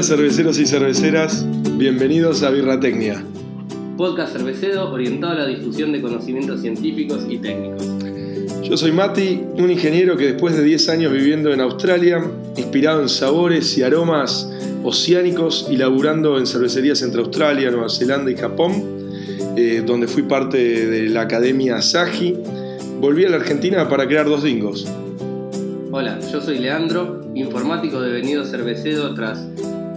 Hola cerveceros y cerveceras, bienvenidos a Birratecnia. Podcast cervecero orientado a la difusión de conocimientos científicos y técnicos. Yo soy Mati, un ingeniero que después de 10 años viviendo en Australia, inspirado en sabores y aromas oceánicos y laburando en cervecerías entre Australia, Nueva Zelanda y Japón, eh, donde fui parte de la Academia Saji, volví a la Argentina para crear dos dingos. Hola, yo soy Leandro, informático devenido cervecero tras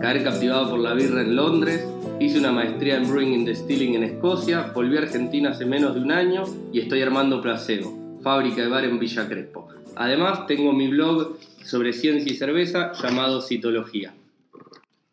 caer captivado por la birra en Londres. Hice una maestría en Brewing and Distilling en Escocia, volví a Argentina hace menos de un año y estoy armando Placebo, fábrica de bar en Villa Crespo. Además, tengo mi blog sobre ciencia y cerveza llamado Citología.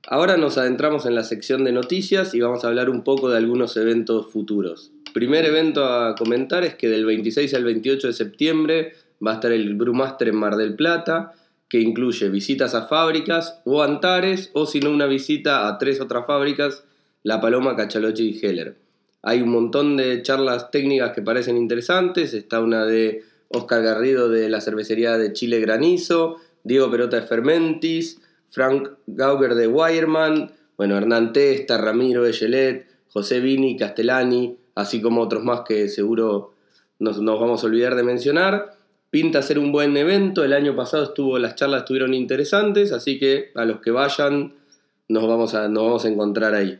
Ahora nos adentramos en la sección de noticias y vamos a hablar un poco de algunos eventos futuros. Primer evento a comentar es que del 26 al 28 de septiembre va a estar el Brewmaster en Mar del Plata, que incluye visitas a fábricas o Antares, o si no una visita a tres otras fábricas, La Paloma, Cachalochi y Heller. Hay un montón de charlas técnicas que parecen interesantes, está una de Oscar Garrido de la cervecería de Chile Granizo, Diego Perota de Fermentis, Frank Gauger de Wireman, bueno, Hernán Testa, Ramiro Echelet, José Vini, Castellani, así como otros más que seguro nos, nos vamos a olvidar de mencionar pinta ser un buen evento. El año pasado estuvo, las charlas estuvieron interesantes, así que a los que vayan nos vamos a, nos vamos a encontrar ahí.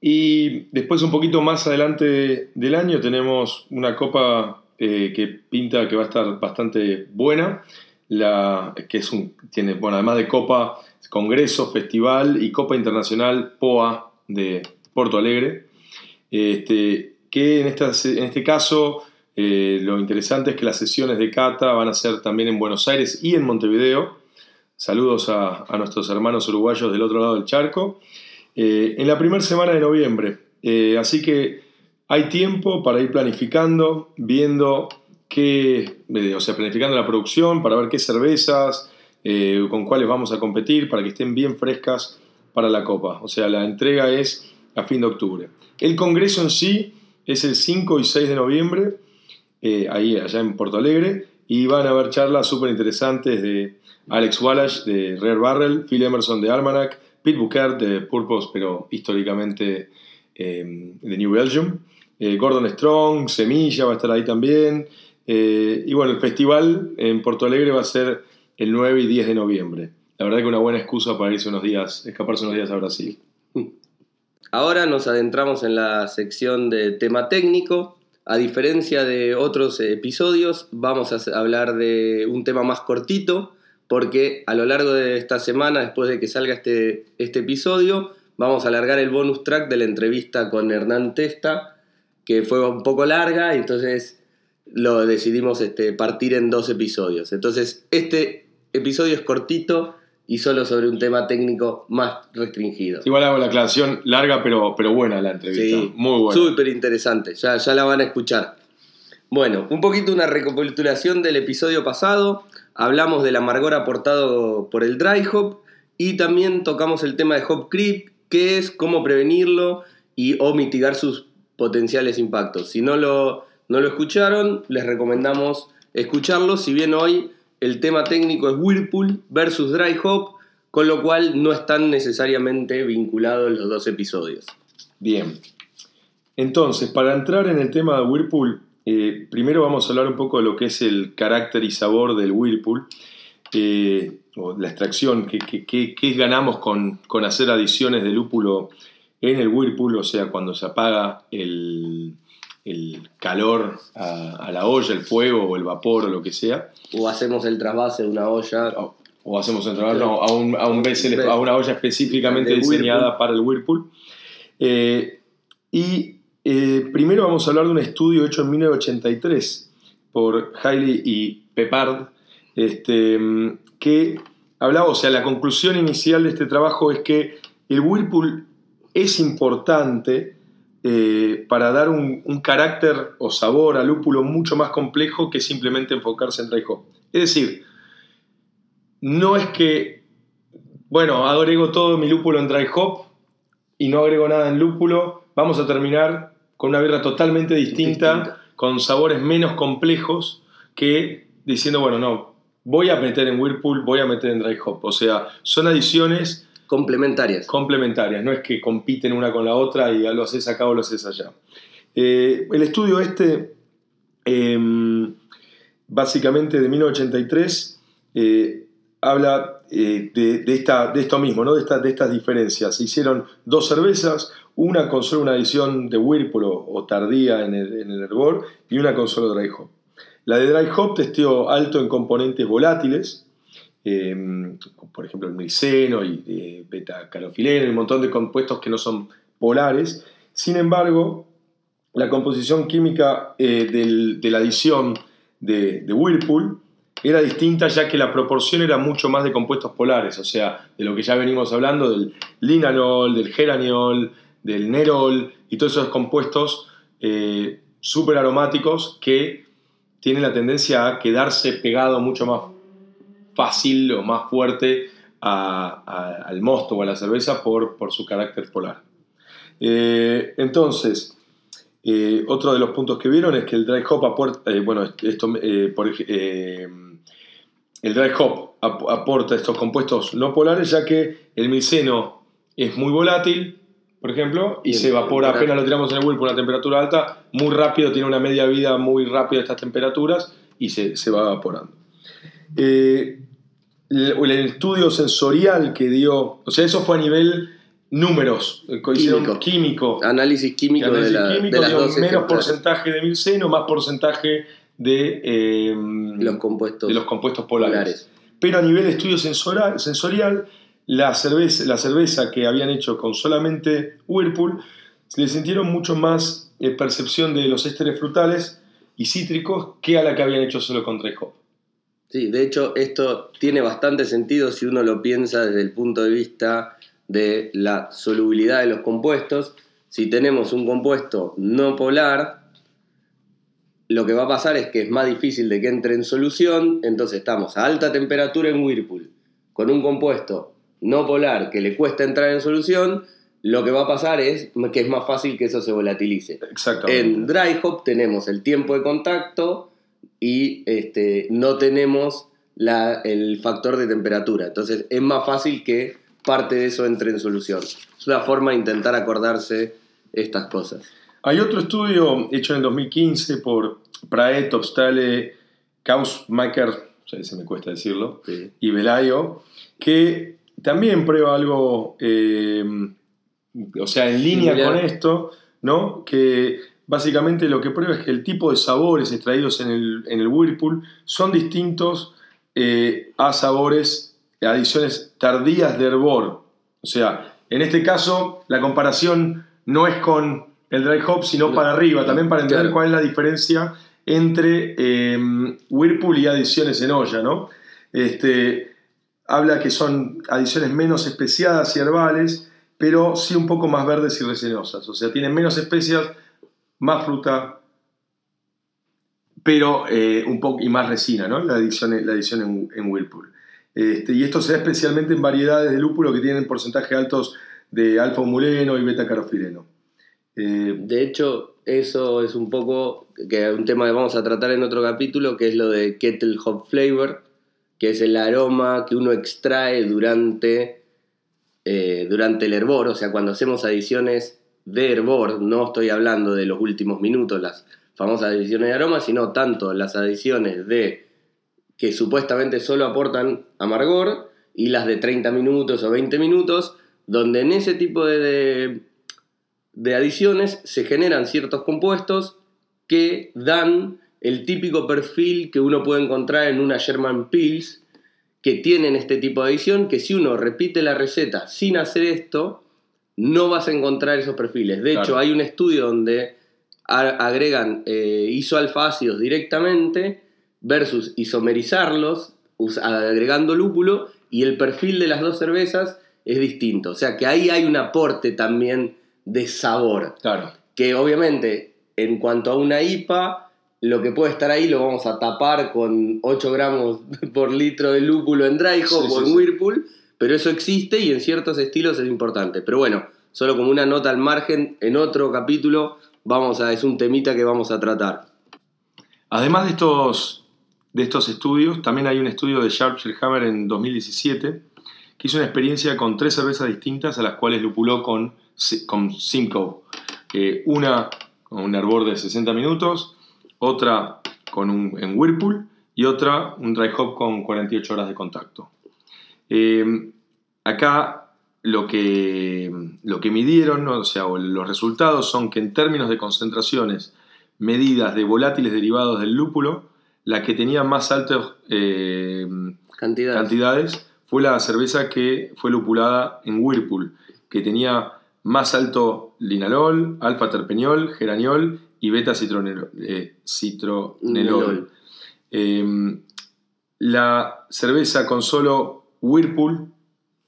Y después un poquito más adelante del año tenemos una copa eh, que pinta que va a estar bastante buena, la, que es un, tiene, bueno, además de copa, congreso, festival y copa internacional POA de Porto Alegre, este, que en, en este caso eh, lo interesante es que las sesiones de cata van a ser también en Buenos Aires y en Montevideo. Saludos a, nuestros hermanos uruguayos del otro lado del charco. Eh, en la primera semana de noviembre. Eh, así que hay tiempo para ir planificando, viendo qué, o sea, planificando la producción para ver qué cervezas, con cuáles vamos a competir, para que estén bien frescas para la copa. O sea, la entrega es a fin de octubre. El congreso en sí es el 5 y 6 de noviembre eh, allá en Porto Alegre, y van a haber charlas súper interesantes de Alex Wallace de Rare Barrel, Phil Emerson de Almanac, Pete Bouquet de Purpose, pero históricamente em, de New Belgium, eh, Gordon Strong, Semilla va a estar ahí también, eh, y bueno, el festival en Porto Alegre va a ser el 9 y 10 de noviembre. La verdad que una buena excusa para irse unos días, escaparse unos días a Brasil. Ahora nos adentramos en la sección de tema técnico, a diferencia de otros episodios, vamos a hablar de un tema más cortito, porque a lo largo de esta semana, después de que salga este, este episodio, vamos a alargar el bonus track de la entrevista con Hernán Testa, que fue un poco larga, y entonces lo decidimos este, partir en dos episodios. Entonces, este episodio es cortito, y solo sobre un tema técnico más restringido. Igual hago la aclaración larga, pero, pero buena la entrevista. Sí, muy buena. Súper interesante, ya, ya la van a escuchar. Bueno, un poquito una recapitulación del episodio pasado. Hablamos del amargor aportado por el dry hop y también tocamos el tema de hop creep, que es cómo prevenirlo y o mitigar sus potenciales impactos. Si no lo, no lo escucharon, les recomendamos escucharlo, si bien hoy el tema técnico es Whirlpool versus Dry Hop, con lo cual no están necesariamente vinculados los dos episodios. Bien. Entonces, para entrar en el tema de Whirlpool, eh, primero vamos a hablar un poco de lo que es el carácter y sabor del Whirlpool, eh, o la extracción, qué ganamos con, con, hacer adiciones de lúpulo en el Whirlpool, o sea, cuando se apaga el, el calor a, la olla, el fuego o el vapor o lo que sea. O hacemos el trasvase de una olla. O, hacemos el trasvase a, un, a, una olla específicamente diseñada para el Whirlpool. Eh, y eh, primero vamos a hablar de un estudio hecho en 1983 por Hailey y Pepard, este, que hablaba, o sea, la conclusión inicial de este trabajo es que el Whirlpool es importante eh, para dar un, carácter o sabor al lúpulo mucho más complejo que simplemente enfocarse en dry hop. Es decir, no es que, bueno, agrego todo mi lúpulo en dry hop y no agrego nada en lúpulo, vamos a terminar con una birra totalmente distinta, con sabores menos complejos que diciendo, bueno, no, voy a meter en Whirlpool, voy a meter en dry hop. O sea, son adiciones complementarias. Complementarias, no es que compiten una con la otra y lo haces acá o lo haces allá. Eh, el estudio este, em, básicamente de 1983, eh, habla eh, de, esta, de, esto mismo, ¿no? de, de, estas diferencias. Se hicieron dos cervezas, una con solo una adición de Whirlpool o, tardía en el, en el, hervor y una con solo dry hop. La de dry hop testeó alto en componentes volátiles, em, por ejemplo el miceno y beta carofileno, un montón de compuestos que no son polares. Sin embargo, la composición química eh, de la adición de, Whirlpool era distinta ya que la proporción era mucho más de compuestos polares, o sea, de lo que ya venimos hablando del linanol, del geraniol, del nerol y todos esos compuestos eh, súper aromáticos que tienen la tendencia a quedarse pegado mucho más fácil o más fuerte al mosto o a la cerveza por, por su carácter polar. Eh, entonces, eh, otro de los puntos que vieron es que el dry hop aporta, eh, bueno, esto, por, el dry hop aporta estos compuestos no polares, ya que el miceno es muy volátil, por ejemplo, y, se evapora apenas lo tiramos en el whirlpool a una temperatura alta, muy rápido, tiene una media vida muy rápida estas temperaturas y se, se va evaporando. El, el estudio sensorial que dio, o sea, eso fue a nivel números, eh, químico. químico. Análisis químico, de, las menos porcentaje de milceno, más porcentaje de, em, los, compuestos de los compuestos polares. Pero a nivel de estudio sensorial, sensorial la, cerveza, la cerveza que habían hecho con solamente Whirlpool, le sintieron mucho más eh, percepción de los ésteres frutales y cítricos que a la que habían hecho solo con Hop. Sí, de hecho esto tiene bastante sentido si uno lo piensa desde el punto de vista de la solubilidad de los compuestos. Si tenemos un compuesto no polar, lo que va a pasar es que es más difícil de que entre en solución, entonces estamos a alta temperatura en Whirlpool con un compuesto no polar que le cuesta entrar en solución, lo que va a pasar es que es más fácil que eso se volatilice. En dry hop tenemos el tiempo de contacto y este, no tenemos el factor de temperatura. Entonces es más fácil que parte de eso entre en solución. Es una forma de intentar acordarse estas cosas. Hay otro estudio hecho en el 2015 por Praet, Obstale, Kausmaker, se me cuesta decirlo, y Velayo, que también prueba algo, eh, o sea, en línea con esto, ¿no? Que básicamente lo que prueba es que el tipo de sabores extraídos en el, en el Whirlpool son distintos eh, a sabores adiciones tardías de hervor. O sea, en este caso la comparación no es con el dry hop, sino para arriba, también para entender cuál es la diferencia entre eh, Whirlpool y adiciones en olla, ¿no? Este, habla que son adiciones menos especiadas y herbales, pero sí un poco más verdes y resinosas. O sea, tienen menos especias, más fruta, pero eh, un poco y más resina, ¿no? La adición, la adición en, Whirlpool. Este, y esto se da especialmente en variedades de lúpulo que tienen porcentajes altos de alfa-humuleno y beta-carofileno. Eh, de hecho, eso es un poco que un tema que vamos a tratar en otro capítulo, que es lo de kettle hop flavor, que es el aroma que uno extrae durante, eh, durante el hervor, o sea, cuando hacemos adiciones de hervor, no estoy hablando de los últimos minutos, las famosas adiciones de aroma, sino tanto las adiciones de que supuestamente solo aportan amargor y las de 30 minutos o 20 minutos, donde en ese tipo de, de, adiciones se generan ciertos compuestos que dan el típico perfil que uno puede encontrar en una German Pills que tienen este tipo de adición, que si uno repite la receta sin hacer esto, no vas a encontrar esos perfiles. De hecho, hay un estudio donde agregan eh, isoalfácidos directamente versus isomerizarlos agregando lúpulo y el perfil de las dos cervezas es distinto. O sea que ahí hay un aporte también de sabor. Claro. Que obviamente en cuanto a una IPA, lo que puede estar ahí lo vamos a tapar con 8 gramos por litro de lúpulo en dry hop o en Whirlpool, pero eso existe y en ciertos estilos es importante. Pero bueno, solo como una nota al margen, en otro capítulo vamos a, es un temita que vamos a tratar. Además de estos de estos estudios. También hay un estudio de Sharp Hammer en 2017 que hizo una experiencia con tres cervezas distintas a las cuales lupuló con, con. Eh, una con un hervor de 60 minutos, otra con un, en Whirlpool y otra un dry hop con 48 horas de contacto. Eh, acá lo que, lo que midieron, o sea, los resultados son que en términos de concentraciones medidas de volátiles derivados del lúpulo, la que tenía más altas eh, cantidades. fue la cerveza que fue lupulada en Whirlpool, que tenía más alto linalol, alfa terpeniol, geraniol y beta citronelol. Eh, citronelol. Em, la cerveza con solo Whirlpool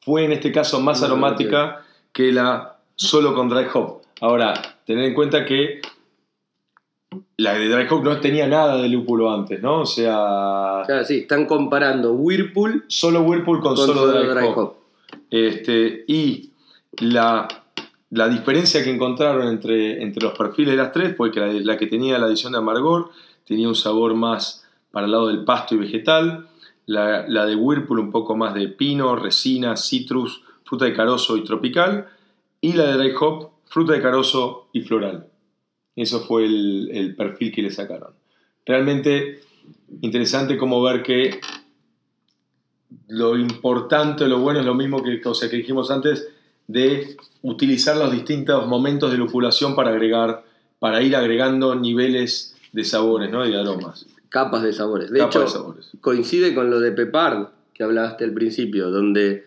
fue en este caso más aromática que la solo con dry hop. Ahora, tener en cuenta que la de Dry Hop no tenía nada de lúpulo antes, ¿no? O sea. Claro, sí, están comparando Whirlpool. Solo Whirlpool con, solo, Dry, Hop. Este, y la, diferencia que encontraron entre, entre los perfiles de las tres fue que la, que tenía la adición de amargor tenía un sabor más para el lado del pasto y vegetal. La, de Whirlpool un poco más de pino, resina, citrus, fruta de carozo y tropical. Y la de Dry Hop, fruta de carozo y floral. Eso fue el, perfil que le sacaron. Realmente interesante como ver que lo importante, lo bueno es lo mismo que, que dijimos antes, de utilizar los distintos momentos de lupulación para agregar, para ir agregando niveles de sabores ¿no? y de aromas. Capas de sabores. De hecho, coincide con lo de Pepard que hablaste al principio, donde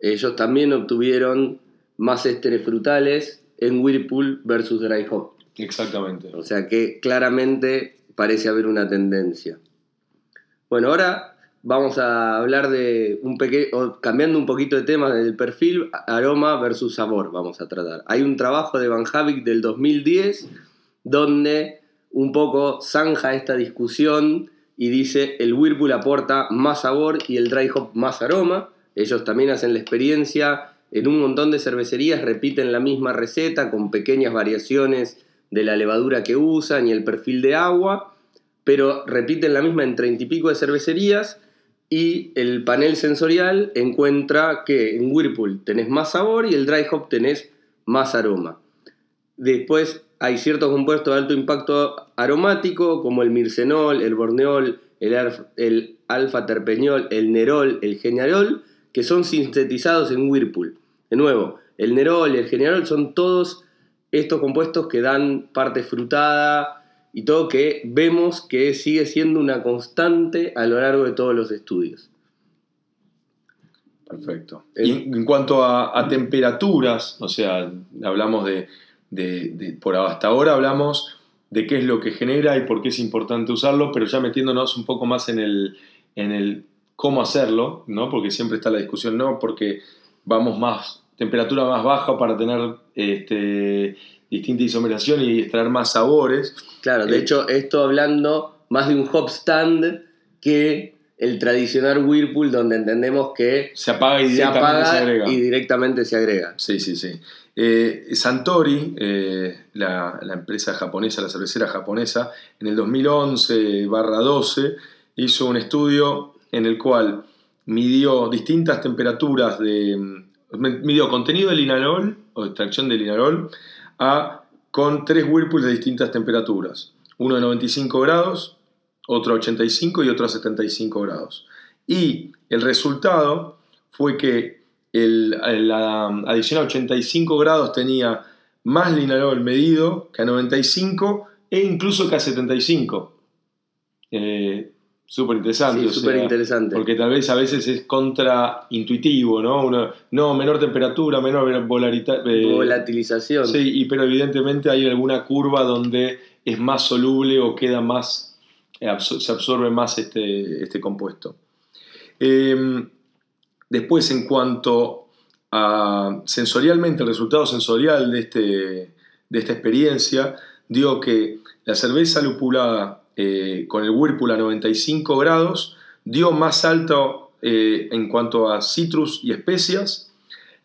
ellos también obtuvieron más ésteres frutales en Whirlpool versus Dry Hop. Exactamente. O sea que claramente parece haber una tendencia. Bueno, ahora vamos a hablar de un pequeño, cambiando un poquito de tema del perfil, aroma versus sabor, vamos a tratar. Hay un trabajo de Van Havik del 2010 donde un poco zanja esta discusión y dice el Whirlpool aporta más sabor y el dry hop más aroma. Ellos también hacen la experiencia en un montón de cervecerías, repiten la misma receta con pequeñas variaciones de la levadura que usan y el perfil de agua, pero repiten la misma en treinta y pico de cervecerías y el panel sensorial encuentra que en Whirlpool tenés más sabor y el dry hop tenés más aroma. Después hay ciertos compuestos de alto impacto aromático como el mircenol, el borneol, el, el alfa terpeñol, el nerol, el geniarol, que son sintetizados en Whirlpool. De nuevo, el nerol y el geniarol son todos estos compuestos que dan parte frutada y todo que vemos que sigue siendo una constante a lo largo de todos los estudios. Perfecto. Y en cuanto a, temperaturas, o sea, hablamos de, por hasta ahora hablamos de qué es lo que genera y por qué es importante usarlo, pero ya metiéndonos un poco más en el, en el cómo hacerlo, ¿no? Porque siempre está la discusión, no, porque vamos más temperatura más baja para tener este, distinta isomeración y extraer más sabores. Claro, de eh, hecho, esto hablando más de un hop stand que el tradicional Whirlpool, donde entendemos que se apaga y directamente se, agrega. Y directamente se agrega. Sí, sí, sí. Eh, Santori, eh, la, la, empresa japonesa, la cervecera japonesa, en el 2011-12 hizo un estudio en el cual midió distintas temperaturas de, midió contenido de linalol o extracción de linalol a, con tres whirlpools de distintas temperaturas. Uno de 95 grados, otro a 85 y otro a 75 grados. Y el resultado fue que la adición a 85 grados tenía más linalol medido que a 95 e incluso que a 75. Eh, súper interesante. Sí, súper interesante. Porque tal vez a veces es contraintuitivo, ¿no? no, menor temperatura, menor eh, volatilización. Sí, pero evidentemente hay alguna curva donde es más soluble o queda más, eh, se absorbe más este, este compuesto. Em, después, en cuanto a sensorialmente, el resultado sensorial de, este, de esta experiencia, dio que la cerveza lupulada eh, con el Whirlpool a 95 grados, dio más alto eh, en cuanto a citrus y especias,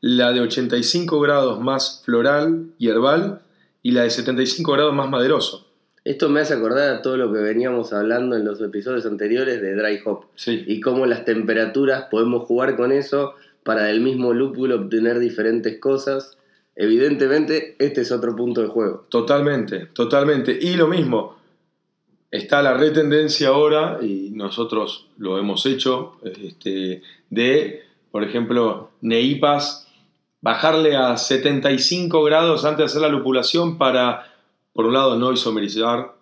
la de 85 grados más floral y herbal y la de 75 grados más maderoso. Esto me hace acordar a todo lo que veníamos hablando en los episodios anteriores de Dry Hop sí. y cómo las temperaturas podemos jugar con eso para del mismo lúpulo obtener diferentes cosas. Evidentemente, este es otro punto de juego. Totalmente, totalmente. Y lo mismo, está la retendencia ahora, y nosotros lo hemos hecho, este, de, por ejemplo, Neipas, bajarle a 75 grados antes de hacer la lupulación para, por un lado, no isomerizar,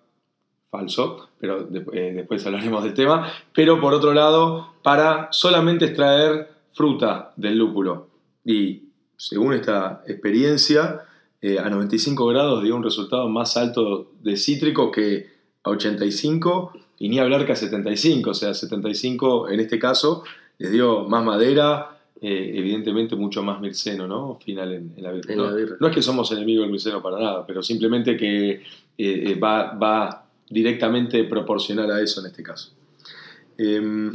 falso, pero eh, después hablaremos del tema, pero por otro lado, para solamente extraer fruta del lúpulo. Y según esta experiencia, eh, a 95 grados dio un resultado más alto de cítrico que a 85 y ni hablar que a 75, o sea, 75 en este caso les dio más madera, eh, evidentemente mucho más mirceno, ¿no? Final en, la, birra, ¿no? es que somos enemigos del mirceno para nada, pero simplemente que eh, va, va, directamente proporcional a eso en este caso. Em,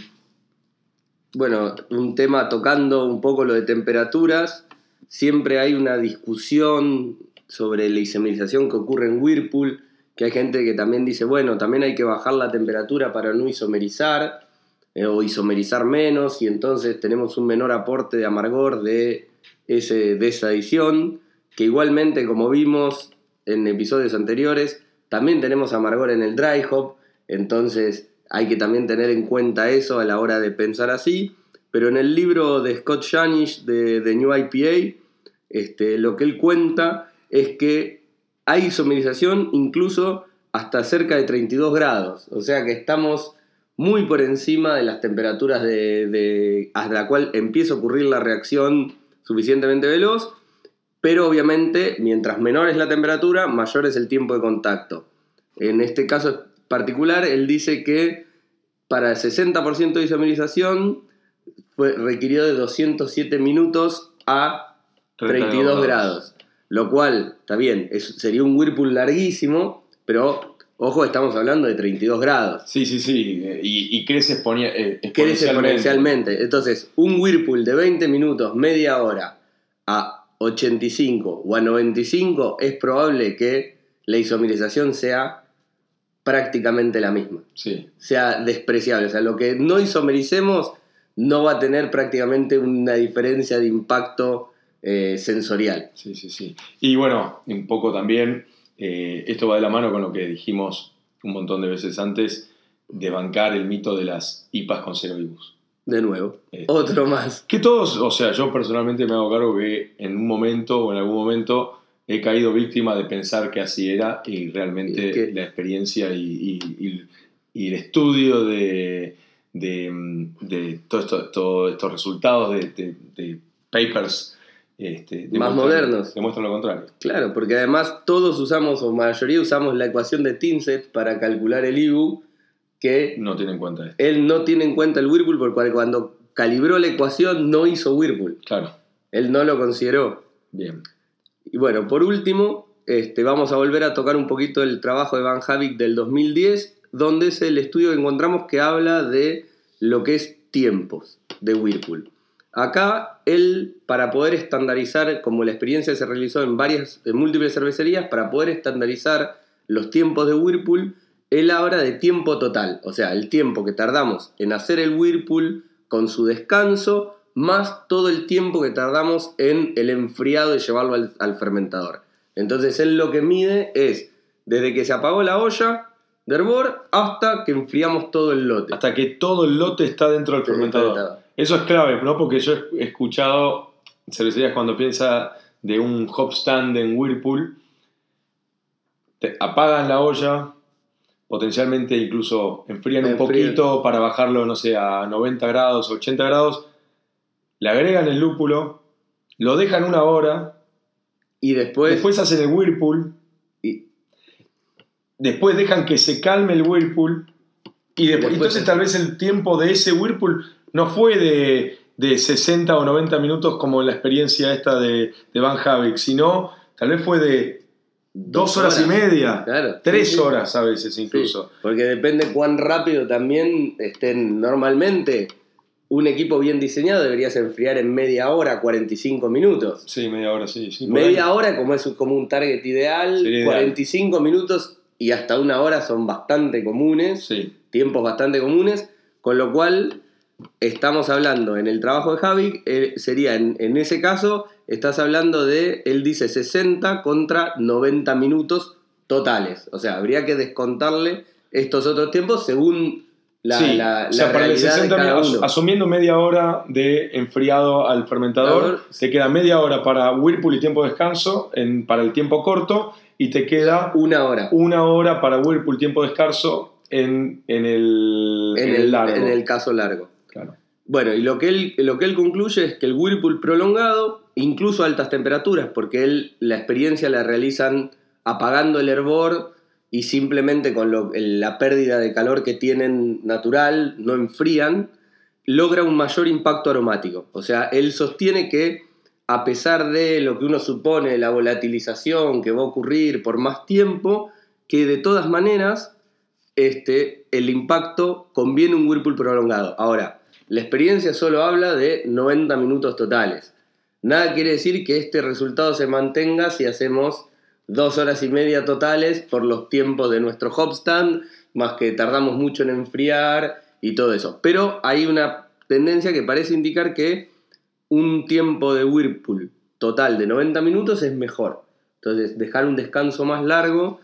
bueno, un tema tocando un poco lo de temperaturas, siempre hay una discusión sobre la isomerización que ocurre en Whirlpool, que hay gente que también dice, bueno, también hay que bajar la temperatura para no isomerizar eh, o isomerizar menos y entonces tenemos un menor aporte de amargor de, ese, de esa adición, que igualmente como vimos en episodios anteriores, también tenemos amargor en el dry hop, entonces hay que también tener en cuenta eso a la hora de pensar así, pero en el libro de Scott Shanish de, de New IPA, este, lo que él cuenta es que hay isomerización incluso hasta cerca de 32 grados, o sea que estamos muy por encima de las temperaturas de, hasta la cual empieza a ocurrir la reacción suficientemente veloz, pero obviamente mientras menor es la temperatura, mayor es el tiempo de contacto. En este caso particular, él dice que para el 60% de isomerización fue, requirió de 207 minutos a 32 grados. Lo cual, está bien, sería un Whirlpool larguísimo, pero ojo, estamos hablando de 32 grados. Sí, sí, sí, y, crece, eh, exponencialmente. Entonces, un Whirlpool de 20 minutos, media hora, a 85 o a 95, es probable que la isomerización sea prácticamente la misma. Sí. Sea despreciable. O sea, lo que no isomericemos no va a tener prácticamente una diferencia de impacto eh, sensorial. Sí, sí, sí. Y bueno, un poco también, eh, esto va de la mano con lo que dijimos un montón de veces antes, de bancar el mito de las IPAs con cero ibus. De nuevo, este, otro más. Que todos, o sea, yo personalmente me hago cargo que en un momento o en algún momento he caído víctima de pensar que así era y realmente la experiencia y, el estudio de, de, todos estos resultados de, papers este, más modernos. Demuestran lo contrario. Claro, porque además todos usamos, o mayoría usamos la ecuación de Tinset para calcular el IBU, que... No tiene en cuenta esto. Él no tiene en cuenta el Whirlpool porque cuando calibró la ecuación no hizo Whirlpool. Claro. Él no lo consideró. Bien. Y bueno, por último, este, vamos a volver a tocar un poquito el trabajo de Van Havik del 2010, donde es el estudio que encontramos que habla de lo que es tiempos de Whirlpool. Acá él, para poder estandarizar, como la experiencia se realizó en varias, en múltiples cervecerías, para poder estandarizar los tiempos de Whirlpool, él habla de tiempo total, o sea, el tiempo que tardamos en hacer el Whirlpool con su descanso, más todo el tiempo que tardamos en el enfriado de llevarlo al, fermentador. Entonces él lo que mide es desde que se apagó la olla de hervor hasta que enfriamos todo el lote. Hasta que todo el lote está dentro del fermentador. Eso es clave, ¿no? Porque yo he escuchado cervecerías cuando piensa de un hop stand en Whirlpool, te apagan la olla, potencialmente incluso enfrían un poquito para bajarlo, no sé, a 90 grados, 80 grados, le agregan el lúpulo, lo dejan una hora y después, después hacen el Whirlpool y después dejan que se calme el Whirlpool y después, entonces tal vez el tiempo de ese Whirlpool no fue de, de 60 o 90 minutos como la experiencia esta de, de Van Havik, sino tal vez fue de dos horas, y media, tres horas a veces incluso. porque depende cuán rápido también estén normalmente. Un equipo bien diseñado deberías enfriar en media hora, 45 minutos. Sí, media hora, sí. media hora como es como un target ideal, 45 minutos y hasta una hora son bastante comunes, tiempos bastante comunes, con lo cual estamos hablando en el trabajo de Javi, eh, sería en, en, ese caso, estás hablando de, él dice 60 contra 90 minutos totales. O sea, habría que descontarle estos otros tiempos según la, sí, la, o sea, la para el realidad de 60 cada minutos, uno. asumiendo media hora de enfriado al fermentador, te queda media hora para Whirlpool y tiempo de descanso en, para el tiempo corto y te queda Una hora. una hora para Whirlpool tiempo de descanso en, en el, En en el, el largo. en el caso largo. Bueno, y lo que, él, lo que él concluye es que el Whirlpool prolongado, incluso a altas temperaturas, porque él la experiencia la realizan apagando el hervor y simplemente con la pérdida de calor que tienen natural, no enfrían, logra un mayor impacto aromático. O sea, él sostiene que a pesar de lo que uno supone, la volatilización que va a ocurrir por más tiempo, que de todas maneras este, el impacto conviene un Whirlpool prolongado. Ahora, la experiencia solo habla de 90 minutos totales. Nada quiere decir que este resultado se mantenga si hacemos dos horas y media totales por los tiempos de nuestro hopstand, más que tardamos mucho en enfriar y todo eso. Pero hay una tendencia que parece indicar que un tiempo de Whirlpool total de 90 minutos es mejor. Entonces, dejar un descanso más largo,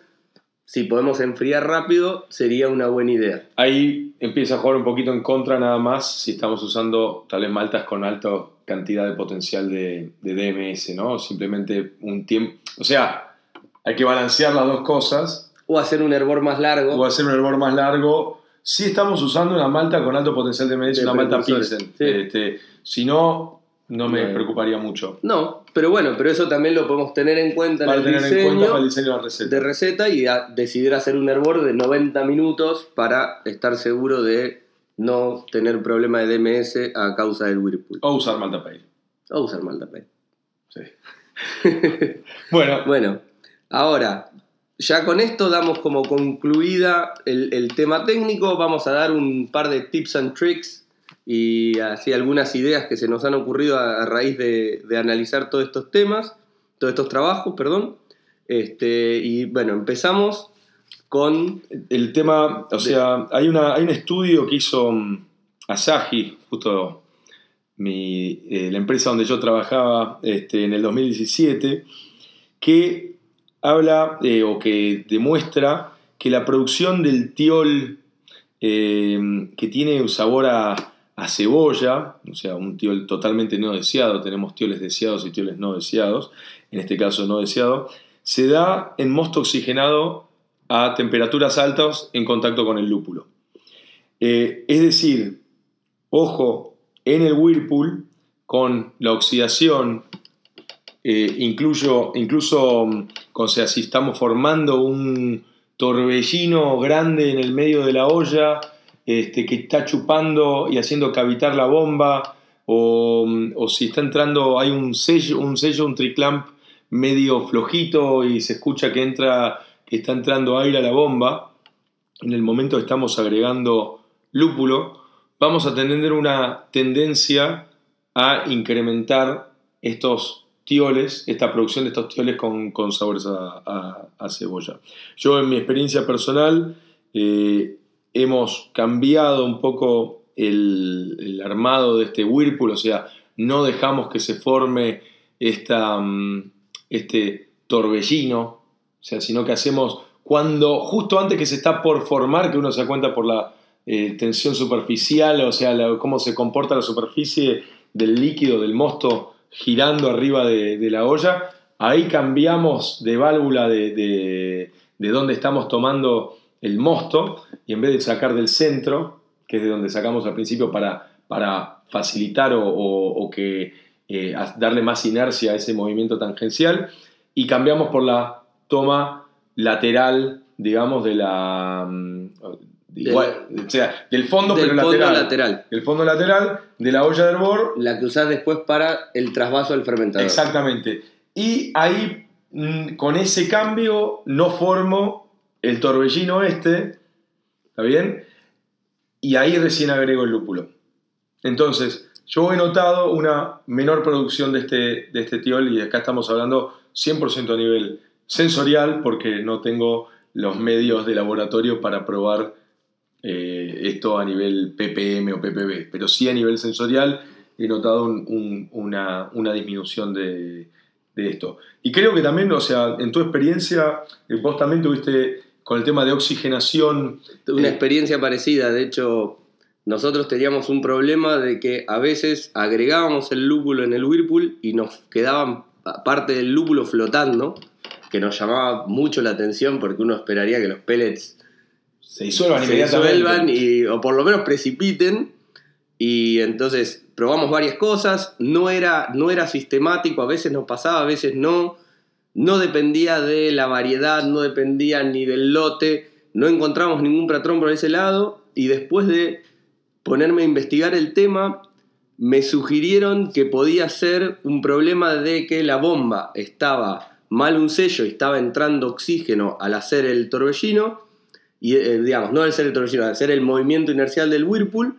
si podemos enfriar rápido, sería una buena idea. Ahí empieza a jugar un poquito en contra nada más si estamos usando tal vez maltas con alta cantidad de potencial de, de DMS, ¿no? Simplemente un tiempo... O sea, hay que balancear las dos cosas O hacer un hervor más largo. o hacer un hervor más largo. Si estamos usando una malta con alto potencial de DMS, De una malta Pilsen. sí. Este, si no, no me Bueno. preocuparía mucho. No, pero bueno, pero eso también lo podemos tener en cuenta en Para el tener diseño en cuenta para el diseño de la receta. de receta y a- decidir hacer un hervor de 90 minutos para estar seguro de no tener problema de DMS a causa del Whirlpool. O usar malta pale. O usar malta Pale. Sí. bueno, Bueno, ahora, ya con esto damos como concluida el, el tema técnico. Vamos a dar un par de tips and tricks y así algunas ideas que se nos han ocurrido a, a raíz de, de analizar todos estos temas, todos estos trabajos, perdón. Este, y bueno, empezamos con... el tema, o sea, hay, una, hay un estudio que hizo mm, Asahi, justo mi, eh, la empresa donde yo trabajaba este, en el 2017, que habla eh, o que demuestra que la producción del tiol eh, que tiene un sabor a, a cebolla, o sea, un tiol totalmente no deseado, tenemos tioles deseados y tioles no deseados, en este caso no deseado, se da en mosto oxigenado a temperaturas altas en contacto con el lúpulo. Eh, es decir, ojo, en el Whirlpool, con la oxidación, eh, incluso mm, o sea, si estamos formando un torbellino grande en el medio de la olla, este, que está chupando y haciendo cavitar la bomba, o, si está entrando, hay un sello, un sello, un triclamp medio flojito y se escucha que entra, que está entrando aire a la bomba, en el momento estamos agregando lúpulo, vamos a tener una tendencia a incrementar estos tioles, esta producción de estos tioles con, con sabores a cebolla. Yo en mi experiencia personal eh, hemos cambiado un poco el, armado de este Whirlpool, o sea, no dejamos que se forme esta, mm, este torbellino, o sea, sino que hacemos cuando, justo antes que se está por formar, que uno se da cuenta por la eh, tensión superficial, o sea, cómo se comporta la superficie del líquido, del mosto girando arriba de, la olla, ahí cambiamos de válvula de, de, de donde estamos tomando el mosto y en vez de sacar del centro, que es de donde sacamos al principio para, para facilitar o, o- o que eh, darle más inercia a ese movimiento tangencial, y cambiamos por la toma lateral, digamos, de la... mm, igual, o sea, del fondo, del pero fondo lateral. lateral. El fondo lateral de la olla de hervor La que usás después para el trasvaso al fermentador. Exactamente. Y ahí, mm, con ese cambio, no formo el torbellino este, ¿está bien? Y ahí recién agrego el lúpulo. Entonces, yo he notado una menor producción de este, de este tiol y acá estamos hablando 100% a nivel sensorial porque no tengo los medios de laboratorio para probar eh, esto a nivel ppm o ppb, pero sí a nivel sensorial he notado una, disminución de, esto. Y creo que también, o sea, en tu experiencia, eh, vos también tuviste con el tema de oxigenación. Una experiencia parecida, de hecho, nosotros teníamos un problema de que a veces agregábamos el lúpulo en el Whirlpool y nos quedaban parte del lúpulo flotando, que nos llamaba mucho la atención porque uno esperaría que los pellets se disuelvan, se disuelvan y, o por lo menos precipiten. Y entonces probamos varias cosas, no era, no era sistemático, a veces nos pasaba, a veces no, no dependía de la variedad, no dependía ni del lote, no encontramos ningún patrón por ese lado. Y después de ponerme a investigar el tema, me sugirieron que podía ser un problema de que la bomba estaba mal un sello y estaba entrando oxígeno al hacer el torbellino, y eh, digamos, no al hacer el torbellino, al hacer el movimiento inercial del Whirlpool,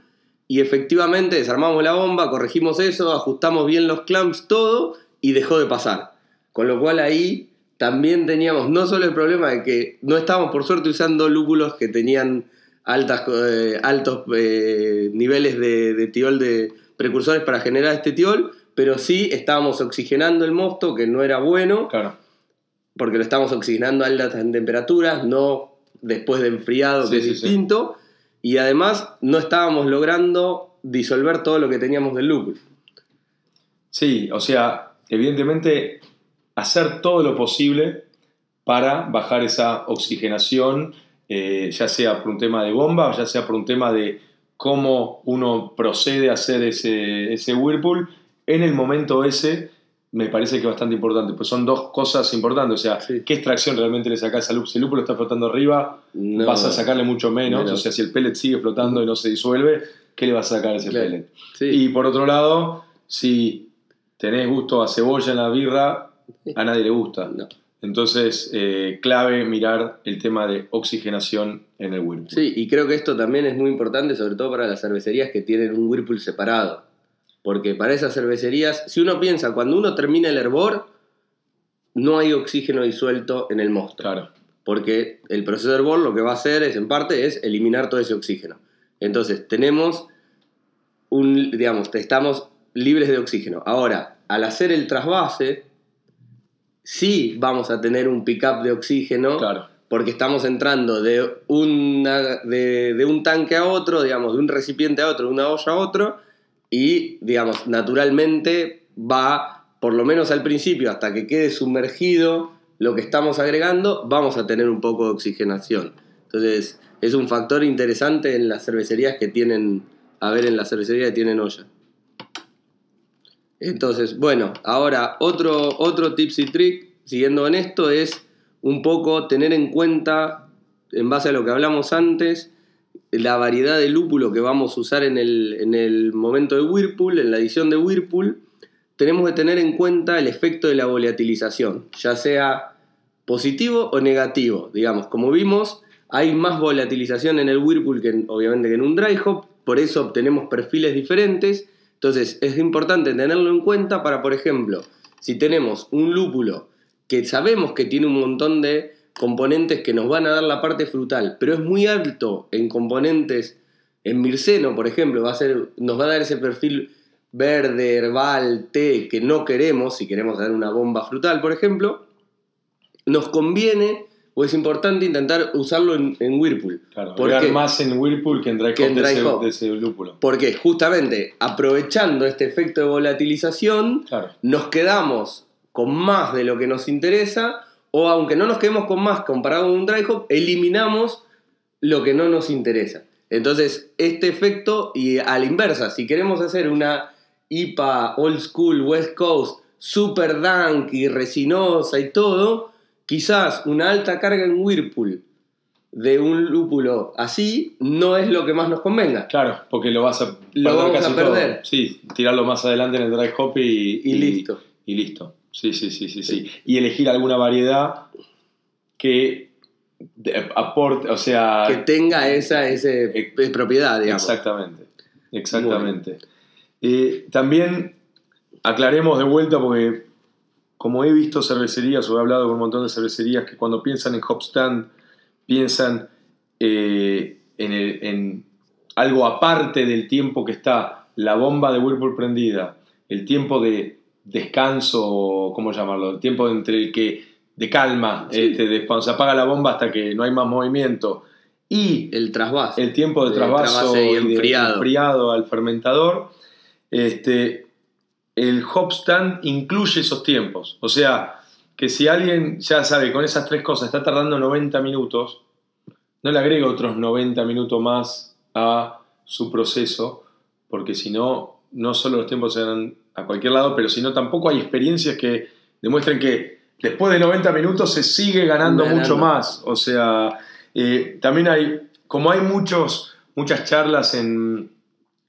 y efectivamente desarmamos la bomba, corregimos eso, ajustamos bien los clamps, todo, y dejó de pasar. Con lo cual ahí también teníamos no solo el problema de que no estábamos por suerte usando lúpulos que tenían altas, eh, altos eh, niveles de, de, tiol de precursores para generar este tiol, pero sí estábamos oxigenando el mosto, que no era bueno, claro. porque lo estábamos oxigenando a altas temperaturas, no después de enfriado, que es distinto, y además no estábamos logrando disolver todo lo que teníamos del lúpulo. Sí, o sea, evidentemente hacer todo lo posible para bajar esa oxigenación eh, ya sea por un tema de bomba, ya sea por un tema de cómo uno procede a hacer ese, ese whirlpool, en el momento ese me parece que es bastante importante, pues son dos cosas importantes, o sea, ¿qué extracción realmente le sacas al lúpulo? Si el lúpulo está flotando arriba, vas a sacarle mucho menos, o sea, si el pellet sigue flotando y no se disuelve, ¿qué le vas a sacar a ese pellet? Y por otro lado, si tenés gusto a cebolla en la birra, a nadie le gusta. Entonces, eh, clave mirar el tema de oxigenación en el Whirlpool. Sí, y creo que esto también es muy importante, sobre todo para las cervecerías que tienen un Whirlpool separado. Porque para esas cervecerías, si uno piensa, cuando uno termina el hervor, no hay oxígeno disuelto en el mosto. Claro. Porque el proceso de hervor lo que va a hacer es, en parte, es eliminar todo ese oxígeno. Entonces, tenemos un, digamos, estamos libres de oxígeno. Ahora, al hacer el trasvase, sí vamos a tener un pickup de oxígeno. Porque estamos entrando de, una, de, un tanque a otro, digamos, de un recipiente a otro, de una olla a otro, y, digamos, naturalmente va, por lo menos al principio, hasta que quede sumergido lo que estamos agregando, vamos a tener un poco de oxigenación. Entonces, es un factor interesante en las cervecerías que tienen, a ver, en la cervecería que tienen olla. Entonces, bueno, ahora otro, otro tips y trick, siguiendo en esto, es un poco tener en cuenta, en base a lo que hablamos antes, la variedad de lúpulo que vamos a usar en el, en el momento de Whirlpool, en la edición de Whirlpool, tenemos que tener en cuenta el efecto de la volatilización, ya sea positivo o negativo. Digamos, como vimos, hay más volatilización en el Whirlpool que obviamente que en un dry hop, por eso obtenemos perfiles diferentes entonces, es importante tenerlo en cuenta para, por ejemplo, si tenemos un lúpulo que sabemos que tiene un montón de componentes que nos van a dar la parte frutal, pero es muy alto en componentes, en mirceno, por ejemplo, va a ser, nos va a dar ese perfil verde, herbal, té que no queremos, si queremos dar una bomba frutal, por ejemplo, nos conviene o es importante intentar usarlo en, Whirlpool. Claro, porque, más en Whirlpool que en Dry, Hop, de, ese, lúpulo. Porque justamente aprovechando este efecto de volatilización, nos quedamos con más de lo que nos interesa, o aunque no nos quedemos con más comparado con un Dry Hop, eliminamos lo que no nos interesa. Entonces, este efecto, y a la inversa, si queremos hacer una IPA old school West Coast, super dank y resinosa y todo, quizás una alta carga en Whirlpool de un lúpulo así no es lo que más nos convenga. Claro, porque lo vas a, lo vamos a perder. Sí, tirarlo más adelante en el dry hop y, y, listo. Y listo. Sí, sí, sí, sí, sí. Y elegir alguna variedad que aporte, o sea... Que tenga esa ese, propiedad, digamos. Exactamente, exactamente. Eh, también aclaremos de vuelta porque como he visto cervecerías o he hablado con un montón de cervecerías que cuando piensan en hop stand piensan eh, en, el- en algo aparte del tiempo que está la bomba de Whirlpool prendida, el tiempo de descanso, ¿cómo llamarlo? El tiempo entre el que de calma, Sí. este, de cuando se apaga la bomba hasta que no hay más movimiento, y El trasvase. el tiempo de trasvaso trasvase y enfriado. enfriado al fermentador, este, el hop stand incluye esos tiempos. O sea, que si alguien ya sabe con esas tres cosas está tardando 90 minutos, no le agrega otros 90 minutos más a su proceso, porque si no, no solo los tiempos se dan a cualquier lado, pero si no, tampoco hay experiencias que demuestren que después de 90 minutos se sigue ganando, Ganando. mucho más. O sea, eh, también hay, como hay muchos, muchas charlas en,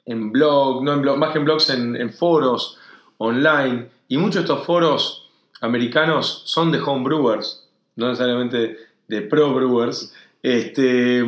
en blog, no en blog, más que en blogs, en, en foros online, y muchos de estos foros americanos son de homebrewers, no necesariamente de pro brewers, este,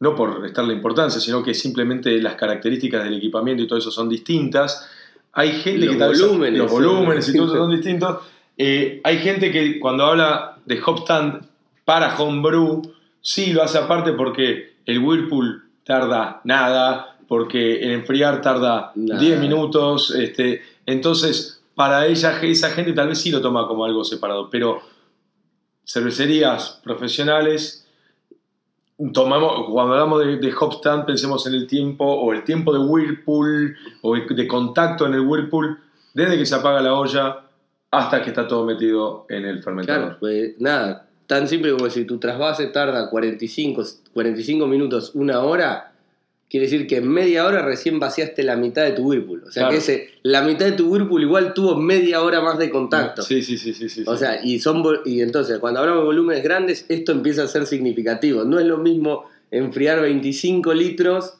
no por restarle importancia, sino que simplemente las características del equipamiento y todo eso son distintas. Hay gente Los que tal vez- volúmenes los volúmenes y todo eso son distintos. Eh, hay gente que cuando habla de hop stand para homebrew, sí lo hace aparte porque el Whirlpool tarda nada, porque el enfriar tarda Nada. 10 minutos. Este, entonces, para ella, esa gente tal vez sí lo toma como algo separado, pero cervecerías profesionales, tomamos, cuando hablamos de, de hop stand, pensemos en el tiempo, o el tiempo de Whirlpool, o de contacto en el Whirlpool, desde que se apaga la olla hasta que está todo metido en el fermentador. Claro, pues nada, tan simple como si tu trasvase tarda 45, 45 minutos, una hora, quiere decir que en media hora recién vaciaste la mitad de tu Whirlpool. O sea Claro. que ese, la mitad de tu Whirlpool igual tuvo media hora más de contacto. Sí, sí, sí, sí, sí. O sea, y, son, y entonces cuando hablamos de volúmenes grandes, esto empieza a ser significativo. No es lo mismo enfriar 25 litros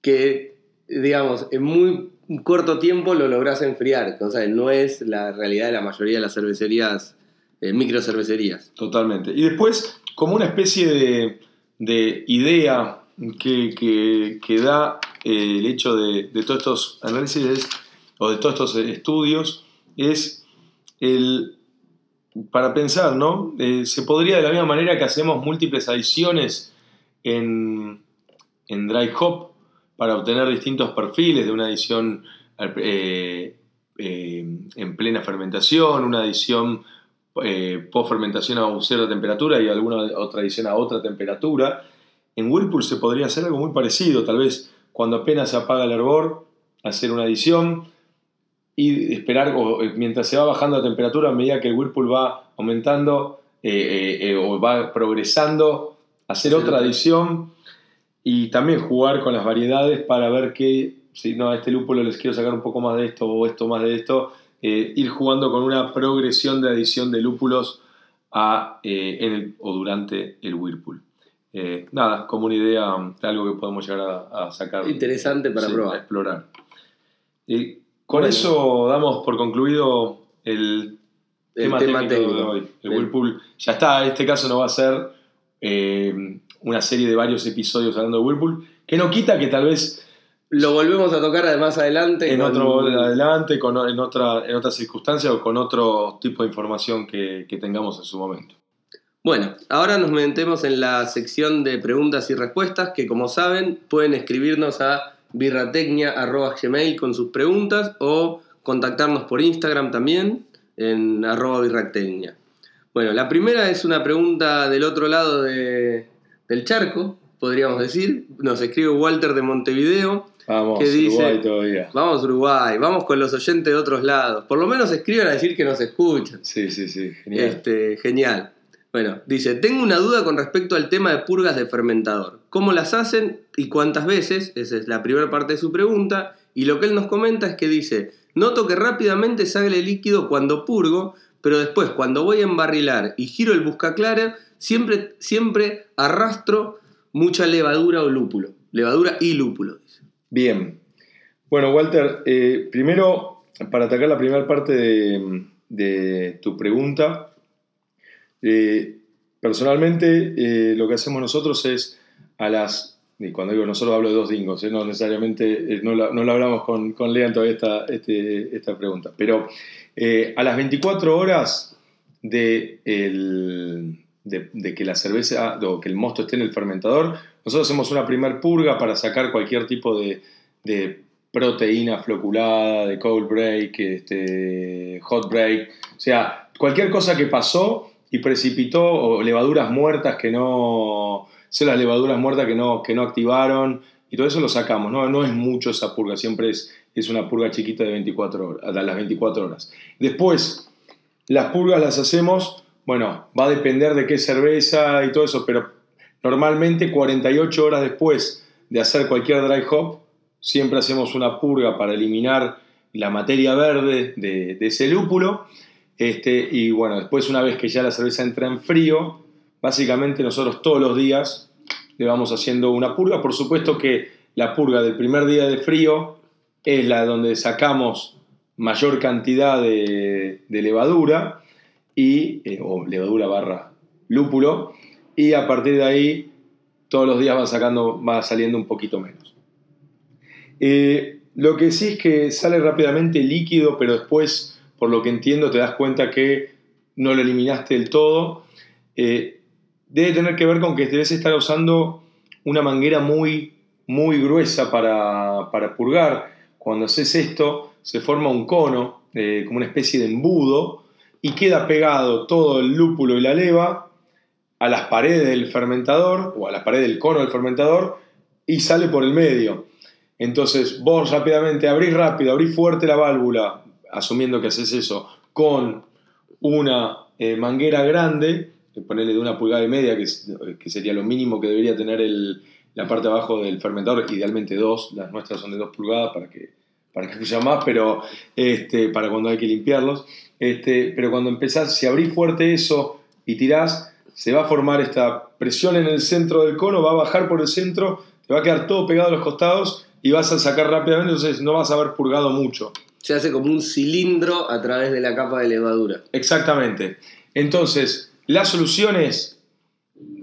que, digamos, en muy corto tiempo lo lográs enfriar. O sea, no es la realidad de la mayoría de las cervecerías, eh, microcervecerías. Totalmente. Y después, como una especie de, de idea que, da eh, el hecho de, todos estos análisis o de todos estos estudios, es el, para pensar, ¿no? Eh, se podría de la misma manera que hacemos múltiples adiciones en, en Dry Hop para obtener distintos perfiles de una adición eh, en plena fermentación, una adición eh, post-fermentación a cierta temperatura y alguna otra adición a otra temperatura. En Whirlpool se podría hacer algo muy parecido, tal vez cuando apenas se apaga el hervor, hacer una adición y esperar, o, eh, mientras se va bajando la temperatura, a medida que el Whirlpool va aumentando eh, eh, o va progresando, hacer otra adición y también jugar con las variedades para ver que, si no, a este lúpulo les quiero sacar un poco más de esto o esto más de esto, eh, ir jugando con una progresión de adición de lúpulos a, en el- o durante el Whirlpool. Eh, nada, como una idea, algo que podemos llegar a, a sacar. Interesante para Sí, probar. a explorar. Y con Bueno. eso damos por concluido el, El tema, tema técnico, de hoy. El El- Whirlpool ya está, este caso no va a ser eh, una serie de varios episodios hablando de Whirlpool, que no quita que tal vez Lo volvemos a tocar además adelante. en con- otro adelante, con, en, otra, en otra circunstancia o con otro tipo de información que, que tengamos en su momento. Bueno, ahora nos metemos en la sección de preguntas y respuestas que como saben pueden escribirnos a birratecnia.gmail con sus preguntas o contactarnos por Instagram también en arroba birratecnia. Bueno, la primera es una pregunta del otro lado de- del charco, podríamos decir. Nos escribe Walter de Montevideo. Vamos, ¿Qué dice? Uruguay todavía. Vamos Uruguay, vamos con los oyentes de otros lados. Por lo menos escriban a decir que nos escuchan. Sí, sí, sí, genial. Este, genial. Bueno, dice, tengo una duda con respecto al tema de purgas de fermentador. ¿Cómo las hacen y cuántas veces? Esa es la primera parte de su pregunta. Y lo que él nos comenta es que dice, noto que rápidamente sale líquido cuando purgo, pero después cuando voy a embarrilar y giro el buscaclara, siempre, siempre arrastro mucha levadura o lúpulo. Levadura y lúpulo. Bien. Bueno, Walter, eh, primero, para atacar la primera parte de tu pregunta, eh, personalmente eh, lo que hacemos nosotros es a las, y cuando digo nosotros hablo de dos dingos, eh, no necesariamente, eh, no, no la hablamos con, con Lean todavía esta, este- esta pregunta, pero eh, a las 24 horas de el- de, que la cerveza o que el mosto esté en el fermentador, nosotros hacemos una primer purga para sacar cualquier tipo de, proteína floculada, de cold break, este, hot break, o sea, cualquier cosa que pasó y precipitó, o levaduras muertas que no, las levaduras muertas que no, que no activaron, y todo eso lo sacamos, ¿no? No es mucho esa purga, siempre es, es una purga chiquita de 24 horas, a las 24 horas. Después, las purgas las hacemos, bueno, va a depender de qué cerveza y todo eso, pero normalmente 48 horas después de hacer cualquier dry hop, siempre hacemos una purga para eliminar la materia verde de, ese lúpulo. Este, y bueno, después una vez que ya la cerveza entra en frío, básicamente nosotros todos los días le vamos haciendo una purga. Por supuesto que la purga del primer día de frío es la donde sacamos mayor cantidad de, levadura y, eh, o levadura barra lúpulo y a partir de ahí todos los días va, sacando, saliendo un poquito menos. Eh, lo que sí es que sale rápidamente líquido, pero después, por lo que entiendo, te das cuenta que no lo eliminaste del todo. Eh, debe tener que ver con que debes estar usando una manguera muy, muy gruesa para, para purgar. Cuando haces esto, se forma un cono, eh, como una especie de embudo, y queda pegado todo el lúpulo y la leva a las paredes del fermentador o a las paredes del cono del fermentador y sale por el medio. Entonces vos rápidamente abrís rápido, abrís fuerte la válvula, asumiendo que haces eso, con una eh, manguera grande, ponerle de una pulgada y media, que, sería lo mínimo que debería tener la parte de abajo del fermentador, idealmente dos, las nuestras son de dos pulgadas para que para que fluya más, pero este, para cuando hay que limpiarlos. Este, pero cuando empezás, si abrís fuerte eso y tirás, se va a formar esta presión en el centro del cono, va a bajar por el centro, te va a quedar todo pegado a los costados y vas a sacar rápidamente, entonces no vas a haber purgado mucho. Se hace como un cilindro a través de la capa de levadura. Exactamente. Entonces, la solución es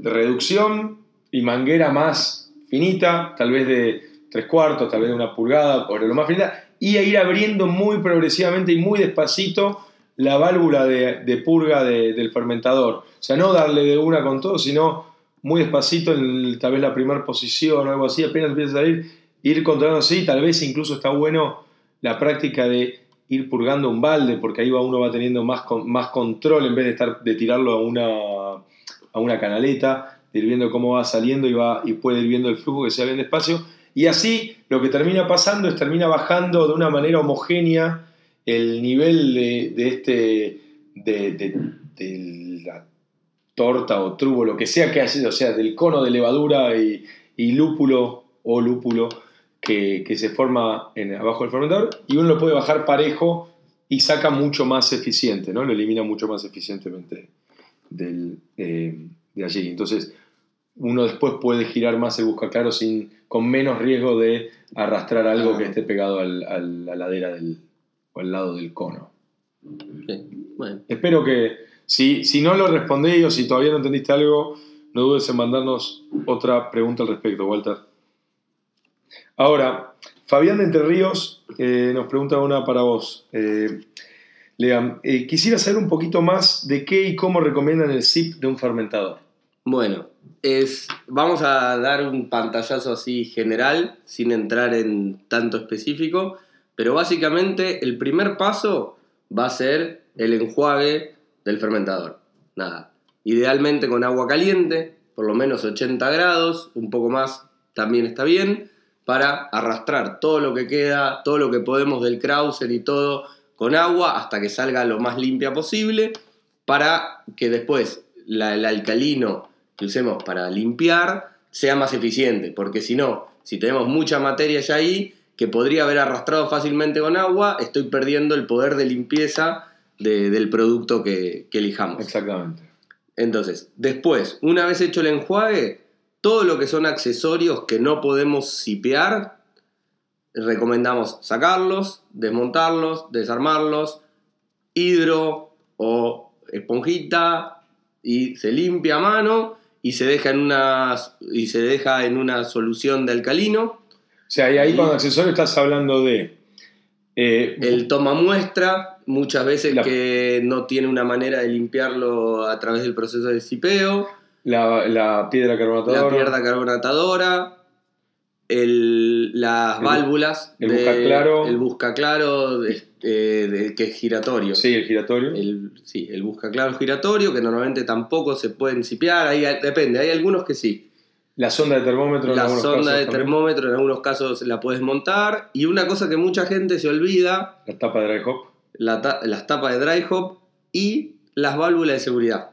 reducción y manguera más finita, tal vez de tres cuartos, tal vez una pulgada, o lo más finita, y a ir abriendo muy progresivamente y muy despacito la válvula de, purga del fermentador. O sea, no darle de una con todo, sino muy despacito en tal vez la primera posición o algo así, apenas empieza a salir, ir controlando así, tal vez incluso está bueno la práctica de ir purgando un balde, porque ahí va, uno va teniendo más, más control en vez de, estar, de tirarlo a una, a una canaleta, de ir viendo cómo va saliendo y, va, y puede ir viendo el flujo que sea bien despacio y así lo que termina pasando es termina bajando de una manera homogénea el nivel de, este, de, la torta o trubo, lo que sea que haya, o sea, del cono de levadura y, lúpulo o lúpulo que, se forma en, abajo del fermentador y uno lo puede bajar parejo y saca mucho más eficiente, ¿no? Lo elimina mucho más eficientemente del, eh, de allí. Entonces, uno después puede girar más el buscaclaro sin, con menos riesgo de arrastrar algo que esté pegado a la ladera del, o al lado del cono. Espero que, si, si no lo respondéis o si todavía no entendiste algo, no dudes en mandarnos otra pregunta al respecto, Walter. Ahora, Fabián de Entre Ríos eh, nos pregunta una para vos. Eh, Lean, eh, quisiera saber un poquito más de qué y cómo recomiendan el zip de un fermentador. Bueno, es, vamos a dar un pantallazo así general, sin entrar en tanto específico, pero básicamente el primer paso va a ser el enjuague del fermentador. Nada, idealmente con agua caliente, por lo menos 80 grados, un poco más también está bien, para arrastrar todo lo que queda, todo lo que podemos del Krauser y todo con agua hasta que salga lo más limpia posible, para que después el alcalino que usemos para limpiar sea más eficiente, porque si no, si tenemos mucha materia ya ahí, que podría haber arrastrado fácilmente con agua, estoy perdiendo el poder de limpieza del producto que, que elijamos. Exactamente. Entonces, después, una vez hecho el enjuague, todo lo que son accesorios que no podemos sipear, recomendamos sacarlos, desmontarlos, desarmarlos, hidro o esponjita y se limpia a mano y se deja en una, y se deja en una solución de alcalino. O sea, y ahí con accesorio estás hablando de... Eh, el toma muestra, muchas veces La- que no tiene una manera de limpiarlo a través del proceso de sipeo, La, la piedra carbonatadora. la piedra carbonatadora, el- las El- válvulas, el de- buscaclaro. el buscaclaro de- eh, de- que es giratorio. Sí, el giratorio. El, sí, el buscaclaro giratorio, que normalmente tampoco se pueden sipear, ahí depende, hay algunos que sí. La sonda de termómetro. en La algunos sonda casos de también. termómetro en algunos casos la puedes montar. Y una cosa que mucha gente se olvida, La tapa de dry hop. la ta- las tapas de dry hop y las válvulas de seguridad.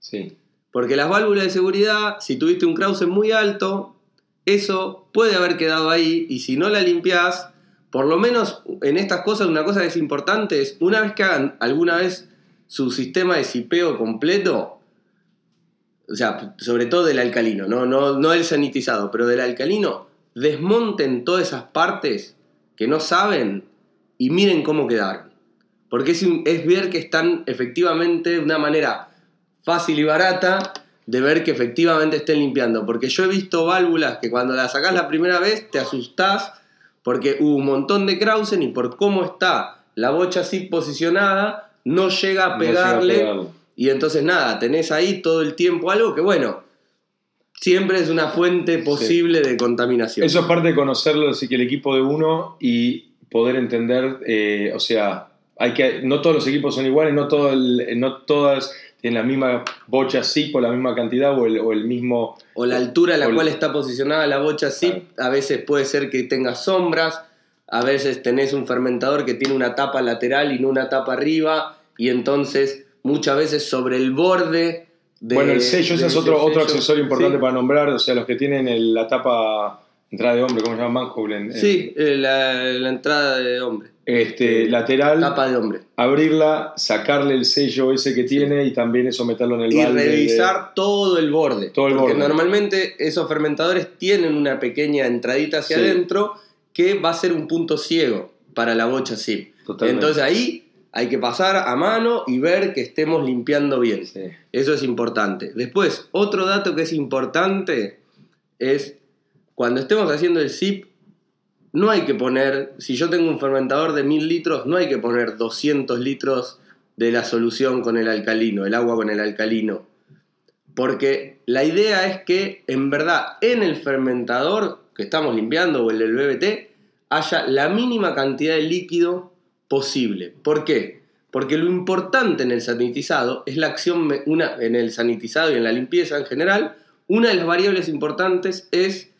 Sí. Porque las válvulas de seguridad, si tuviste un Krause muy alto, eso puede haber quedado ahí y si no la limpias, por lo menos en estas cosas, una cosa que es importante es, una vez que hagan alguna vez su sistema de sipeo completo, o sea, sobre todo del alcalino, no, no, no del sanitizado, pero del alcalino, desmonten todas esas partes que no saben y miren cómo quedaron. Porque es, ver que están efectivamente de una manera fácil y barata de ver que efectivamente estén limpiando. Porque yo he visto válvulas que cuando las sacás la primera vez te asustás porque hubo un montón de Krausen y por cómo está la bocha así posicionada no llega a No llega a pegarle. Y entonces nada, tenés ahí todo el tiempo algo que bueno, siempre es una fuente posible de contaminación. Eso es parte de conocerlo, así que el equipo de uno y poder entender, eh, o sea, hay que, no todos los equipos son iguales, no, todo el- no todas tienen la misma bocha zip o la misma cantidad o el, o el mismo... o la altura a la el- cual está posicionada la bocha zip, a veces puede ser que tenga sombras, a veces tenés un fermentador que tiene una tapa lateral y no una tapa arriba, y entonces muchas veces sobre el borde de... bueno, el sello, ese es otro, otro accesorio importante sí. para nombrar, o sea, los que tienen el- la tapa entrada de hombre, ¿cómo se llama? Manhole. en- en- Sí, eh, la, la entrada de hombre. Este, lateral, Tapa de hombre. abrirla, sacarle el sello ese que tiene y también eso meterlo en el Y balde de- revisar todo el borde. Todo el porque borde. normalmente esos fermentadores tienen una pequeña entradita hacia Sí. adentro que va a ser un punto ciego para la bocha zip. Totalmente. Entonces ahí hay que pasar a mano y ver que estemos limpiando bien. Sí. Eso es importante. Después, otro dato que es importante es cuando estemos haciendo el zip, no hay que poner, si yo tengo un fermentador de 1000 litros, no hay que poner 200 litros de la solución con el alcalino, el agua con el alcalino. Porque la idea es que en verdad en el fermentador que estamos limpiando o el BBT haya la mínima cantidad de líquido posible. ¿Por qué? Porque lo importante en el sanitizado es la acción, una, en el sanitizado y en la limpieza en general, una de las variables importantes es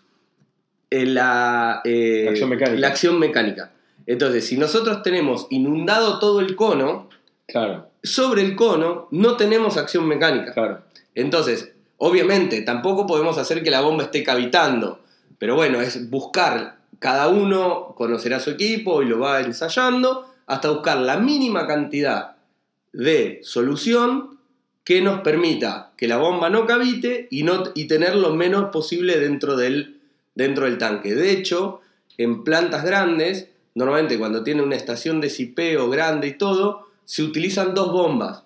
la, eh, La acción mecánica. la acción mecánica. Entonces, si nosotros tenemos inundado todo el cono, Claro, sobre el cono no tenemos acción mecánica. claro. Entonces, obviamente, tampoco podemos hacer que la bomba esté cavitando. Pero bueno, es buscar, cada uno conocerá su equipo y lo va ensayando, hasta buscar la mínima cantidad de solución que nos permita que la bomba no cavite y, no, y tener lo menos posible dentro del, dentro del tanque. De hecho, en plantas grandes, normalmente cuando tiene una estación de sipeo grande y todo, se utilizan dos bombas.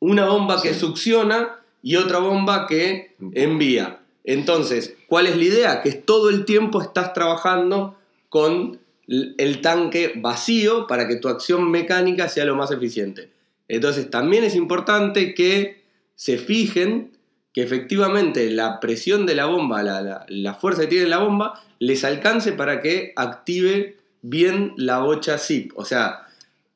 Una bomba que succiona y otra bomba que envía. Entonces, ¿cuál es la idea? Que todo el tiempo estás trabajando con el tanque vacío para que tu acción mecánica sea lo más eficiente. Entonces, también es importante que se fijen que efectivamente la presión de la bomba, la, la- la fuerza que tiene la bomba, les alcance para que active bien la bocha zip. O sea,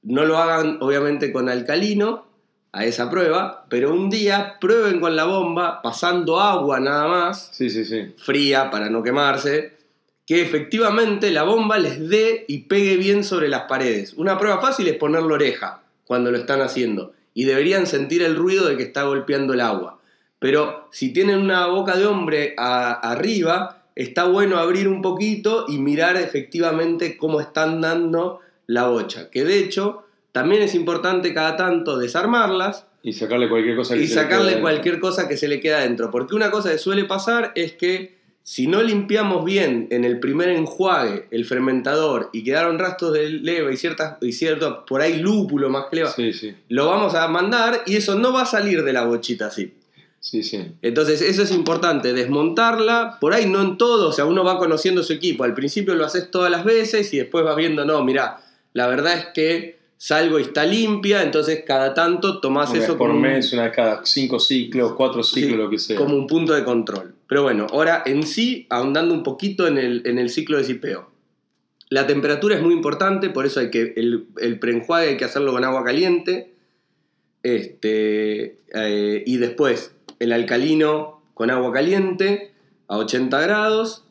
no lo hagan obviamente con alcalino a esa prueba, pero un día prueben con la bomba pasando agua nada más, Sí, sí, sí. fría para no quemarse, que efectivamente la bomba les dé y pegue bien sobre las paredes. Una prueba fácil es poner la oreja cuando lo están haciendo y deberían sentir el ruido de que está golpeando el agua. Pero si tienen una boca de hombre a- arriba, está bueno abrir un poquito y mirar efectivamente cómo están dando la bocha. Que de hecho también es importante cada tanto desarmarlas Y sacarle cualquier cosa que y se le sacarle quede cualquier cosa que se le queda adentro. Porque una cosa que suele pasar es que si no limpiamos bien en el primer enjuague el fermentador y quedaron rastros de leva y, ciertas, y cierto, por ahí lúpulo más que leva, Sí, sí. lo vamos a mandar y eso no va a salir de la bochita así. Sí, sí. Entonces eso es importante, desmontarla, por ahí no en todo, o sea, uno va conociendo su equipo, al principio lo haces todas las veces y después vas viendo, no, mira, la verdad es que salgo y está limpia, entonces cada tanto tomás Una eso por como un- mes, una vez cada cinco ciclos, cuatro ciclos, Sí, lo que sea. como un punto de control. Pero bueno, ahora en sí, ahondando un poquito en el, en el ciclo de sipeo. La temperatura es muy importante, por eso hay que el, el preenjuague hay que hacerlo con agua caliente. Este, eh, y después el alcalino con agua caliente a 80 grados.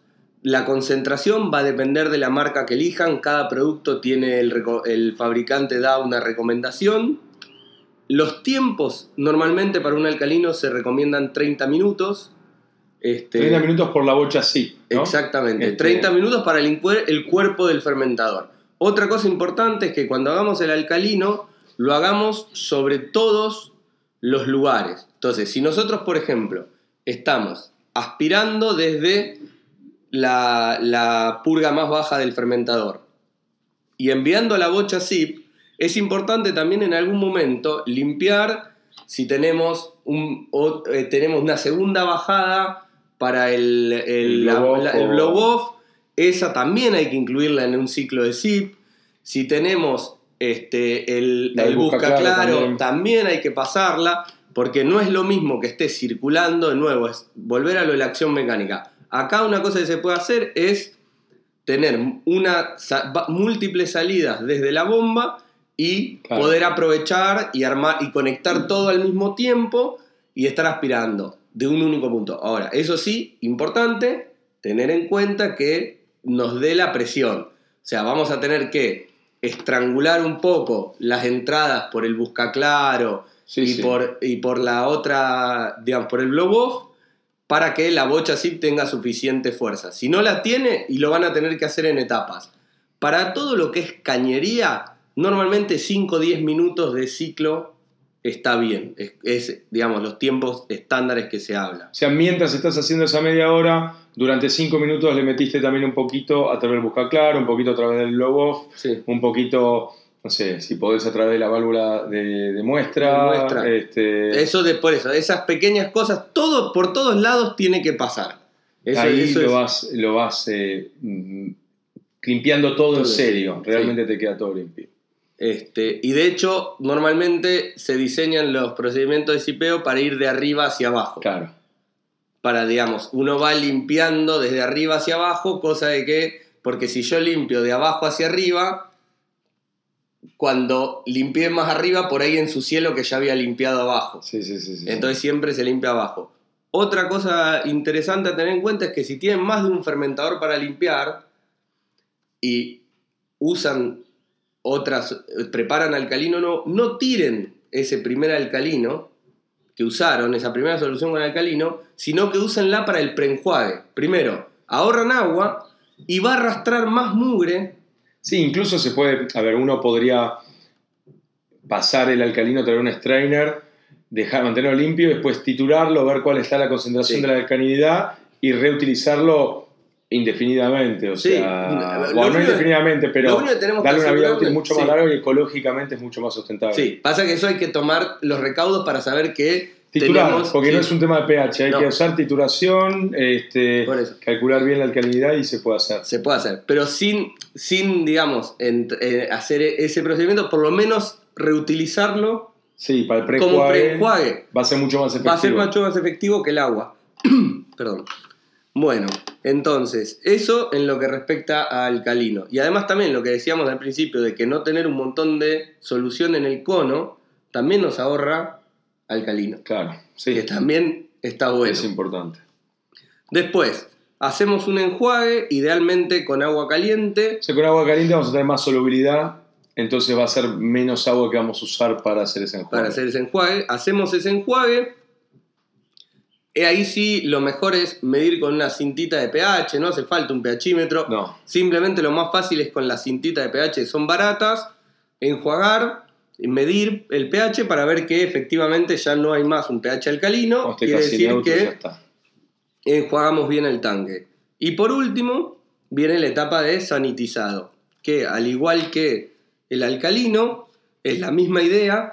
La concentración va a depender de la marca que elijan. Cada producto tiene el, el fabricante da una recomendación. Los tiempos normalmente para un alcalino se recomiendan 30 minutos. Este, 30 minutos por la bocha sí. ¿no? Exactamente, Este- 30 minutos para limpiar el cuerpo del fermentador. Otra cosa importante es que cuando hagamos el alcalino, lo hagamos sobre todos los lugares. Entonces, si nosotros, por ejemplo, estamos aspirando desde la, la purga más baja del fermentador y enviando la bocha zip, es importante también en algún momento limpiar si tenemos, un, o- eh, tenemos una segunda bajada para el, el, El la- blow-off esa también hay que incluirla en un ciclo de zip. Si tenemos este, el, busca busca claro claro, también. también hay que pasarla, porque no es lo mismo que esté circulando, de nuevo, es volver a lo de la acción mecánica. Acá una cosa que se puede hacer es tener una, múltiples salidas desde la bomba y Claro. poder aprovechar y armar y conectar todo al mismo tiempo y estar aspirando de un único punto. Ahora, eso sí, importante, tener en cuenta que nos dé la presión. O sea, vamos a tener que estrangular un poco las entradas por el buscaclaro Sí, y, sí. Por, y por la otra, digamos, por el blow-off, para que la bocha zip tenga suficiente fuerza. Si no la tiene, y lo van a tener que hacer en etapas. Para todo lo que es cañería, normalmente 5 o 10 minutos de ciclo está bien. Es, es, digamos, los tiempos estándares que se habla. O sea, mientras estás haciendo esa media hora, durante cinco minutos le metiste también un poquito a través del busca claro, un poquito a través del blow off, Sí. un poquito, no sé, si podés a través de la válvula de, de muestra. De muestra. Este, Eso de por eso, esas pequeñas cosas, todo, por todos lados tiene que pasar. Eso, ahí eso lo es- vas, lo vas eh, limpiando todo, Todo, en serio. sí. Realmente te queda todo limpio. Este, y de hecho, normalmente se diseñan los procedimientos de sipeo para ir de arriba hacia abajo. Claro. Para, digamos, uno va limpiando desde arriba hacia abajo, cosa de que, porque si yo limpio de abajo hacia arriba, cuando limpié más arriba, por ahí ensucié lo que ya había limpiado abajo. Sí, sí, sí. Entonces siempre se limpia abajo. Otra cosa interesante a tener en cuenta es que si tienen más de un fermentador para limpiar y usan otras, preparan alcalino no, no tiren ese primer alcalino que usaron, esa primera solución con alcalino, sino que úsenla para el preenjuague. Primero, ahorran agua y va a arrastrar más mugre. Sí, incluso se puede, a ver, uno podría pasar el alcalino, traer un strainer, dejar, mantenerlo limpio, después titurarlo, ver cuál está la concentración Sí. de la alcalinidad y reutilizarlo indefinidamente, o Sí, sea, bueno, no indefinidamente, pero darle una vida útil mucho más sí. larga y ecológicamente es mucho más sustentable. Sí, pasa que eso hay que tomar los recaudos para saber que Titular, porque no es un tema de pH, hay No. que usar tituración, este, calcular bien la alcalinidad y se puede hacer. Se puede hacer, pero sin, sin digamos, en- eh, hacer ese procedimiento, por lo menos reutilizarlo Sí, para el como preenjuague preenjuague. va a ser mucho más efectivo. Va a ser mucho más efectivo que el agua. Perdón. Bueno, entonces, eso en lo que respecta a alcalino. Y además también lo que decíamos al principio de que no tener un montón de solución en el cono, también nos ahorra alcalino. Claro, sí, Que también está bueno. es importante. Después, hacemos un enjuague, idealmente con agua caliente. O sea, con agua caliente vamos a tener más solubilidad, entonces va a ser menos agua que vamos a usar para hacer ese enjuague. para hacer ese enjuague. Hacemos ese enjuague. Y ahí sí, lo mejor es medir con una cintita de pH, no hace falta un pHímetro. No, Simplemente lo más fácil es con la cintita de pH, son baratas, enjuagar, medir el pH para ver que efectivamente ya no hay más un pH alcalino. Quiere decir neutro que enjuagamos bien el tanque. Y por último, viene la etapa de sanitizado, que al igual que el alcalino, es la misma idea.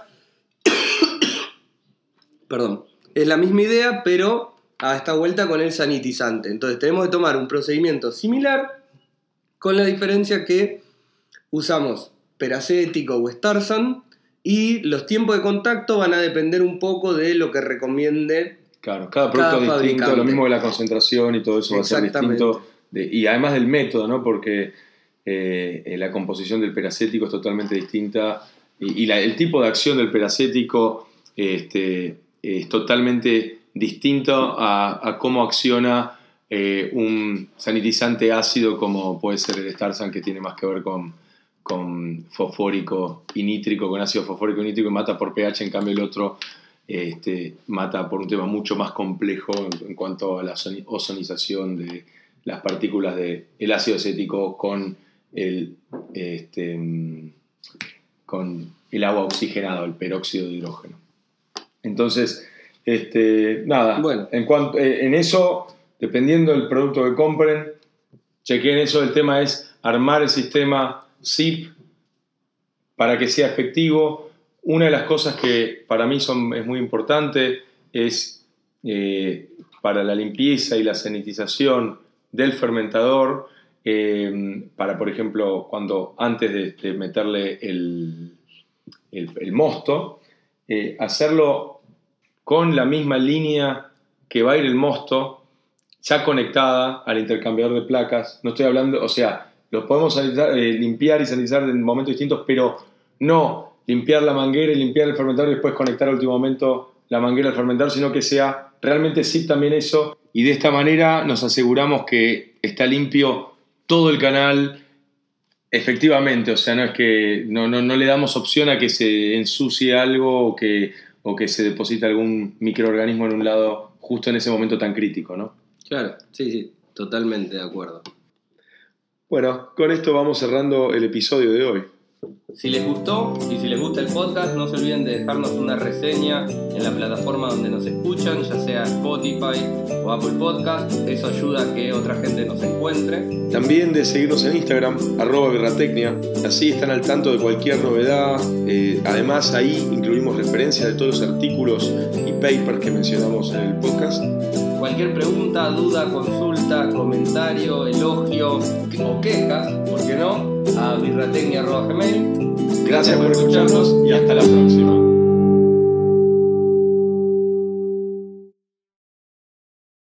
Perdón, es la misma idea, pero a esta vuelta con el sanitizante. Entonces tenemos que tomar un procedimiento similar, con la diferencia que usamos peracético o Starsan. Y los tiempos de contacto van a depender un poco de lo que recomiende. Claro, cada producto es distinto, lo mismo que la concentración y todo eso va a ser distinto. y además del método, ¿no? Porque eh, la composición del peracético es totalmente distinta y, el tipo de acción del peracético este, es totalmente distinto a, cómo acciona eh, un sanitizante ácido como puede ser el Starsan que tiene más que ver con, con fosfórico y nítrico, con ácido fosfórico y nítrico y mata por pH, en cambio el otro este, mata por un tema mucho más complejo en, cuanto a la ozonización de las partículas del ácido acético con el, este, con el agua oxigenada, el peróxido de hidrógeno. Entonces, este, nada, bueno. en, cuanto, eh, en eso, dependiendo del producto que compren, chequen eso, el tema es armar el sistema zip para que sea efectivo. Una de las cosas que para mí son, es muy importante es eh, para la limpieza y la sanitización del fermentador, eh, para, por ejemplo, cuando antes de, meterle el, el, mosto, eh, hacerlo con la misma línea que va a ir el mosto, ya conectada al intercambiador de placas. No estoy hablando, o sea, los podemos eh, limpiar y sanitizar en momentos distintos, pero no limpiar la manguera y limpiar el fermentador y después conectar al último momento la manguera al fermentador, sino que sea realmente sí también eso. Y de esta manera nos aseguramos que está limpio todo el canal efectivamente, o sea, no es que no, le damos opción a que se ensucie algo o que, o que se deposite algún microorganismo en un lado justo en ese momento tan crítico, ¿no? Claro, sí, sí, totalmente de acuerdo. Bueno, con esto vamos cerrando el episodio de hoy. Si les gustó y si les gusta el podcast, no se olviden de dejarnos una reseña en la plataforma donde nos escuchan, ya sea Spotify o Apple Podcast. Eso ayuda a que otra gente nos encuentre. También de seguirnos en Instagram, arroba Así están al tanto de cualquier novedad. Eh, además, ahí incluimos referencias de todos los artículos y papers que mencionamos en el podcast. Cualquier pregunta, duda, consulta, comentario, elogio o quejas, ¿por qué no? A birratecnia.gmail. Gracias por escucharnos y hasta la próxima.